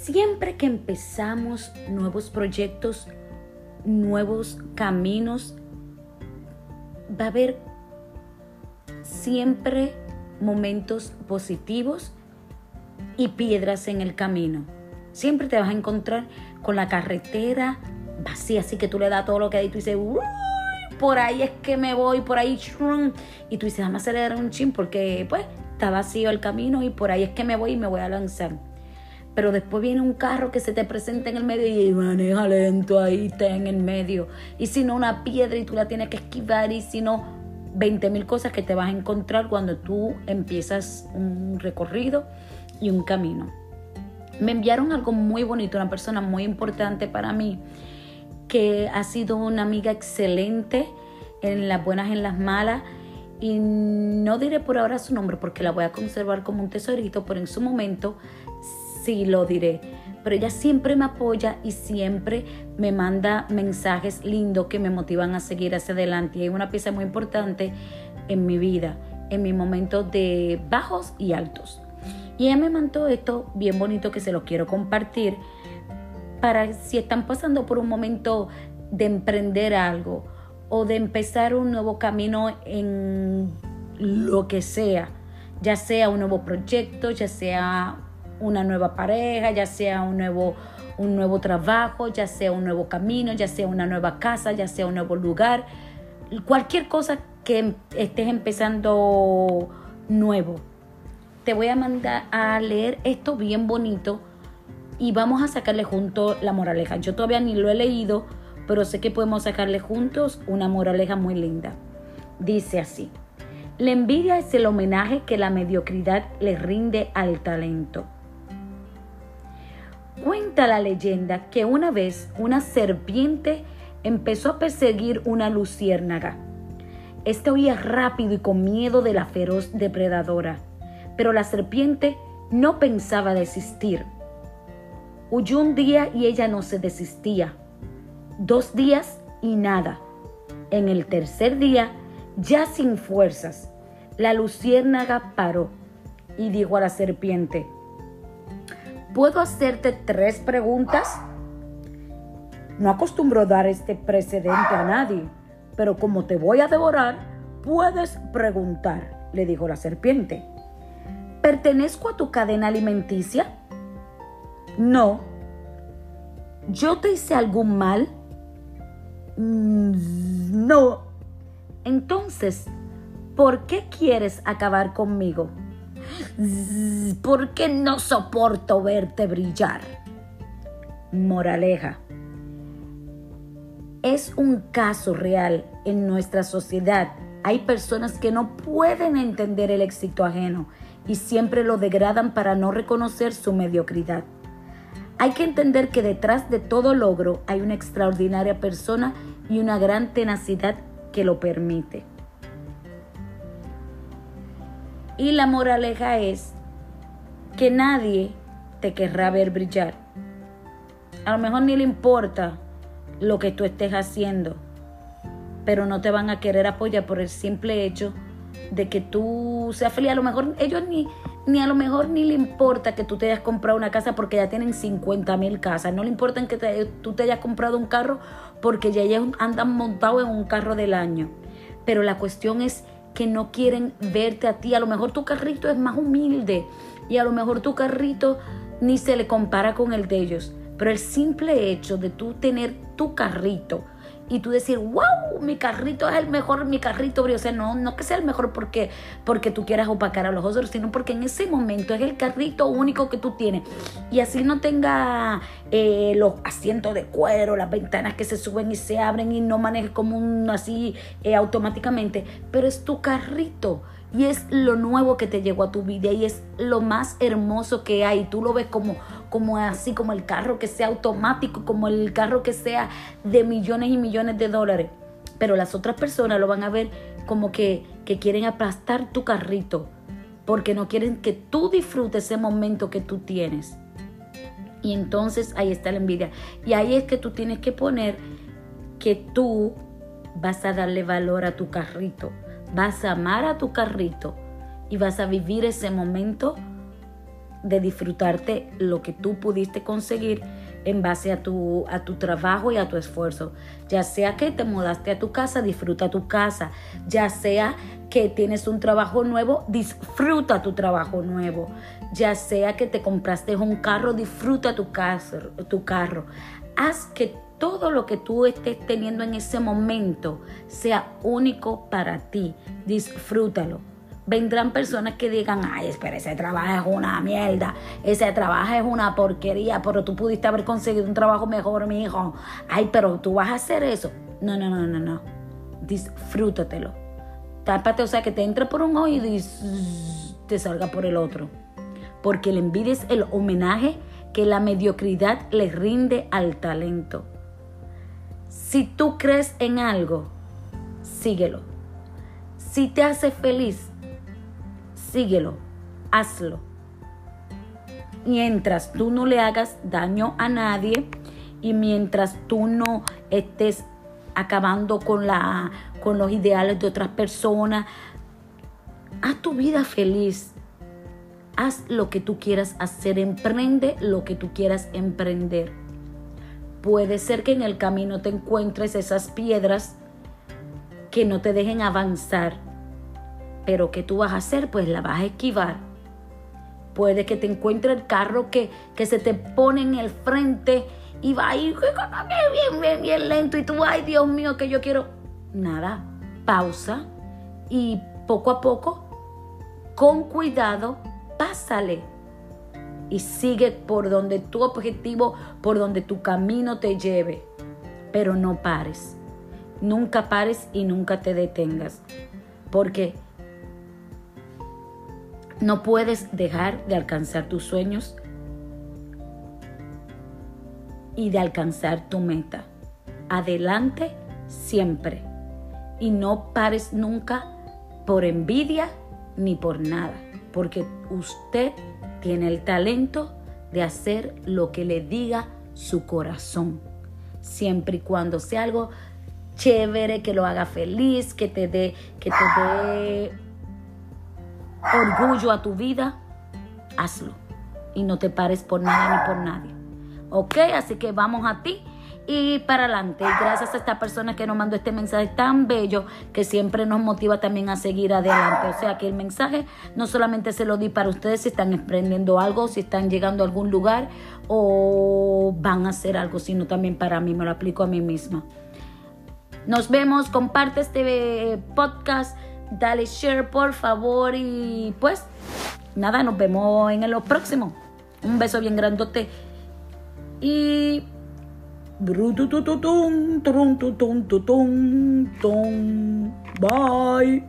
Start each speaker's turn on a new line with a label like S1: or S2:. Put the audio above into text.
S1: Siempre que empezamos nuevos proyectos, nuevos caminos, va a haber siempre momentos positivos y piedras en el camino. Siempre te vas a encontrar con la carretera vacía, así que tú le das todo lo que hay y tú dices, Uy, por ahí es que me voy, por ahí, y tú dices, a acelerar un chin porque pues está vacío el camino y por ahí es que me voy y me voy a lanzar. Pero después viene un carro que se te presenta en el medio y maneja lento ahí, está en el medio. Y si no, una piedra y tú la tienes que esquivar y si no, 20 mil cosas que te vas a encontrar cuando tú empiezas un recorrido y un camino. Me enviaron algo muy bonito, una persona muy importante para mí, que ha sido una amiga excelente en las buenas en las malas. Y no diré por ahora su nombre porque la voy a conservar como un tesorito, pero en su momento sí lo diré. Pero ella siempre me apoya y siempre me manda mensajes lindos que me motivan a seguir hacia adelante. Y es una pieza muy importante en mi vida, en mi momento de bajos y altos. Y ella me mandó esto bien bonito que se lo quiero compartir para si están pasando por un momento de emprender algo o de empezar un nuevo camino en lo que sea, ya sea un nuevo proyecto, ya sea una nueva pareja, ya sea un nuevo, un nuevo trabajo, ya sea un nuevo camino, ya sea una nueva casa, ya sea un nuevo lugar, cualquier cosa que estés empezando nuevo te voy a mandar a leer esto bien bonito y vamos a sacarle junto la moraleja. Yo todavía ni lo he leído, pero sé que podemos sacarle juntos una moraleja muy linda. Dice así, la envidia es el homenaje que la mediocridad le rinde al talento. Cuenta la leyenda que una vez una serpiente empezó a perseguir una luciérnaga. Esta huía rápido y con miedo de la feroz depredadora pero la serpiente no pensaba desistir. Huyó un día y ella no se desistía. Dos días y nada. En el tercer día, ya sin fuerzas, la luciérnaga paró y dijo a la serpiente, ¿puedo hacerte tres preguntas? No acostumbro dar este precedente a nadie, pero como te voy a devorar, puedes preguntar, le dijo la serpiente. ¿Pertenezco a tu cadena alimenticia? No. ¿Yo te hice algún mal? Mm, no. Entonces, ¿por qué quieres acabar conmigo? Porque no soporto verte brillar. Moraleja. Es un caso real en nuestra sociedad. Hay personas que no pueden entender el éxito ajeno y siempre lo degradan para no reconocer su mediocridad. Hay que entender que detrás de todo logro hay una extraordinaria persona y una gran tenacidad que lo permite. Y la moraleja es que nadie te querrá ver brillar. A lo mejor ni le importa lo que tú estés haciendo, pero no te van a querer apoyar por el simple hecho de que tú seas feliz. A lo mejor ellos ni, ni a lo mejor ni le importa que tú te hayas comprado una casa porque ya tienen 50 mil casas. No le importa que tú te hayas comprado un carro porque ya ellos andan montados en un carro del año. Pero la cuestión es que no quieren verte a ti. A lo mejor tu carrito es más humilde y a lo mejor tu carrito ni se le compara con el de ellos. Pero el simple hecho de tú tener tu carrito, y tú decir, wow, mi carrito es el mejor, mi carrito O sea, no, no que sea el mejor porque, porque tú quieras opacar a los otros, sino porque en ese momento es el carrito único que tú tienes. Y así no tenga eh, los asientos de cuero, las ventanas que se suben y se abren y no manejes como un así eh, automáticamente, pero es tu carrito y es lo nuevo que te llegó a tu vida y es lo más hermoso que hay. Tú lo ves como, como así, como el carro que sea automático, como el carro que sea de millones y millones de dólares. Pero las otras personas lo van a ver como que, que quieren aplastar tu carrito porque no quieren que tú disfrutes ese momento que tú tienes. Y entonces ahí está la envidia. Y ahí es que tú tienes que poner que tú vas a darle valor a tu carrito vas a amar a tu carrito y vas a vivir ese momento de disfrutarte lo que tú pudiste conseguir en base a tu, a tu trabajo y a tu esfuerzo. Ya sea que te mudaste a tu casa, disfruta tu casa. Ya sea que tienes un trabajo nuevo, disfruta tu trabajo nuevo. Ya sea que te compraste un carro, disfruta tu, tu carro. Haz que todo lo que tú estés teniendo en ese momento sea único para ti. Disfrútalo vendrán personas que digan, ay, espera, ese trabajo es una mierda, ese trabajo es una porquería, pero tú pudiste haber conseguido un trabajo mejor, mi hijo. Ay, pero tú vas a hacer eso. No, no, no, no, no. Disfrútatelo. Tápate, o sea, que te entre por un oído y te salga por el otro. Porque el envidia es el homenaje que la mediocridad le rinde al talento. Si tú crees en algo, síguelo. Si te hace feliz, síguelo, hazlo. Mientras tú no le hagas daño a nadie y mientras tú no estés acabando con, la, con los ideales de otras personas, haz tu vida feliz. Haz lo que tú quieras hacer, emprende lo que tú quieras emprender. Puede ser que en el camino te encuentres esas piedras que no te dejen avanzar pero ¿qué tú vas a hacer? Pues la vas a esquivar. Puede que te encuentre el carro que, que se te pone en el frente y va ahí bien, bien, bien lento y tú, ay Dios mío, que yo quiero... Nada, pausa y poco a poco, con cuidado, pásale y sigue por donde tu objetivo, por donde tu camino te lleve. Pero no pares. Nunca pares y nunca te detengas. Porque no puedes dejar de alcanzar tus sueños y de alcanzar tu meta. Adelante siempre. Y no pares nunca por envidia ni por nada. Porque usted tiene el talento de hacer lo que le diga su corazón. Siempre y cuando sea algo chévere, que lo haga feliz, que te dé, que te dé orgullo a tu vida, hazlo. Y no te pares por nada ni por nadie. ¿Ok? Así que vamos a ti y para adelante. Gracias a esta persona que nos mandó este mensaje tan bello que siempre nos motiva también a seguir adelante. O sea que el mensaje no solamente se lo di para ustedes si están emprendiendo algo, si están llegando a algún lugar o van a hacer algo, sino también para mí, me lo aplico a mí misma. Nos vemos, comparte este podcast dale share por favor y pues nada, nos vemos en lo próximo. Un beso bien grandote y Bye.